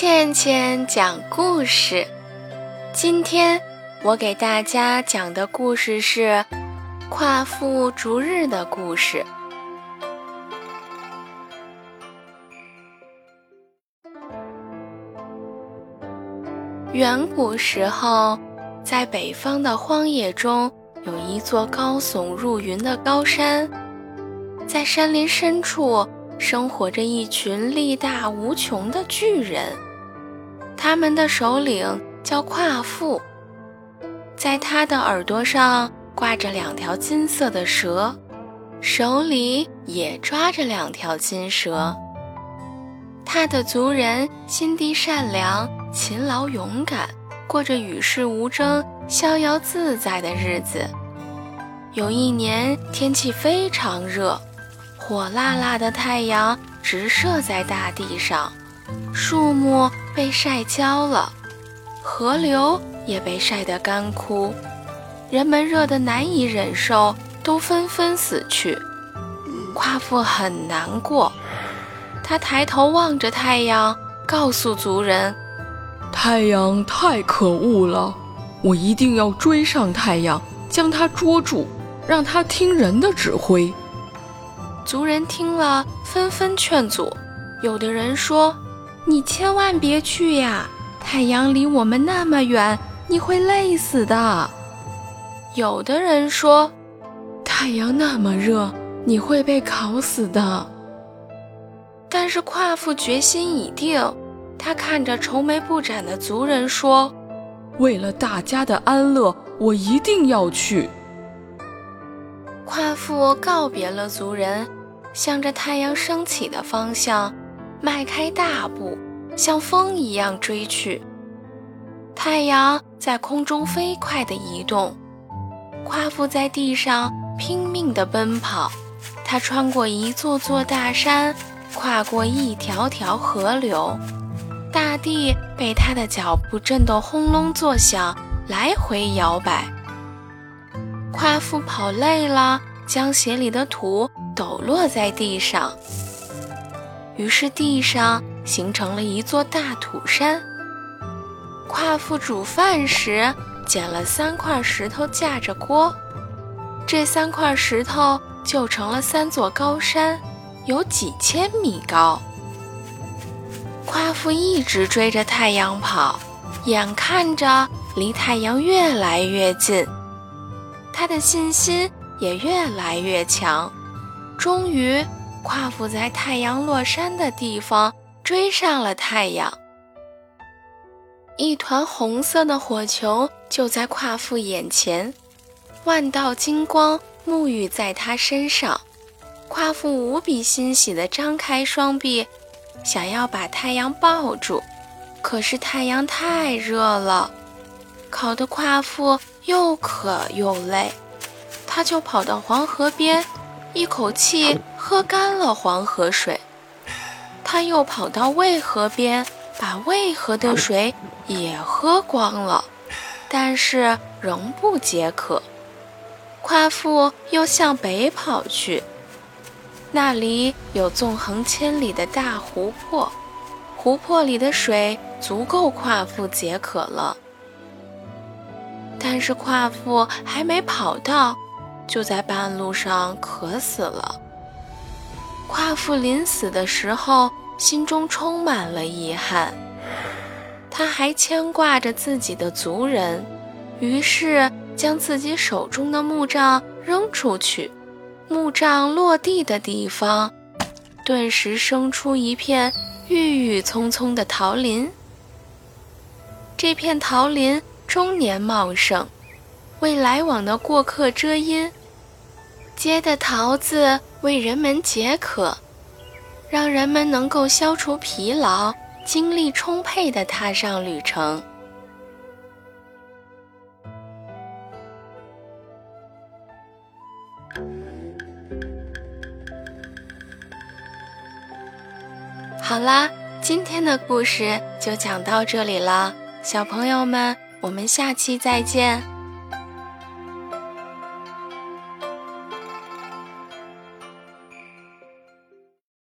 倩倩讲故事。今天我给大家讲的故事是夸父逐日的故事。远古时候，在北方的荒野中，有一座高耸入云的高山，在山林深处。生活着一群力大无穷的巨人，他们的首领叫夸父，在他的耳朵上挂着两条金色的蛇，手里也抓着两条金蛇。他的族人心地善良、勤劳勇敢，过着与世无争、逍遥自在的日子。有一年天气非常热。火辣辣的太阳直射在大地上，树木被晒焦了，河流也被晒得干枯，人们热得难以忍受，都纷纷死去。夸父很难过，他抬头望着太阳，告诉族人：“太阳太可恶了，我一定要追上太阳，将它捉住，让它听人的指挥。”族人听了，纷纷劝阻。有的人说：“你千万别去呀，太阳离我们那么远，你会累死的。”有的人说：“太阳那么热，你会被烤死的。”但是夸父决心已定，他看着愁眉不展的族人说：“为了大家的安乐，我一定要去。”夸父告别了族人。向着太阳升起的方向，迈开大步，像风一样追去。太阳在空中飞快地移动，夸父在地上拼命地奔跑。他穿过一座座大山，跨过一条条河流，大地被他的脚步震得轰隆作响，来回摇摆。夸父跑累了，将鞋里的土。抖落在地上，于是地上形成了一座大土山。夸父煮饭时捡了三块石头架着锅，这三块石头就成了三座高山，有几千米高。夸父一直追着太阳跑，眼看着离太阳越来越近，他的信心也越来越强。终于，夸父在太阳落山的地方追上了太阳。一团红色的火球就在夸父眼前，万道金光沐浴在他身上。夸父无比欣喜地张开双臂，想要把太阳抱住，可是太阳太热了，烤得夸父又渴又累，他就跑到黄河边。一口气喝干了黄河水，他又跑到渭河边，把渭河的水也喝光了，但是仍不解渴。夸父又向北跑去，那里有纵横千里的大湖泊，湖泊里的水足够夸父解渴了。但是夸父还没跑到。就在半路上渴死了。夸父临死的时候，心中充满了遗憾，他还牵挂着自己的族人，于是将自己手中的木杖扔出去。木杖落地的地方，顿时生出一片郁郁葱葱的桃林。这片桃林终年茂盛，为来往的过客遮阴。结的桃子为人们解渴，让人们能够消除疲劳，精力充沛地踏上旅程。好啦，今天的故事就讲到这里了，小朋友们，我们下期再见。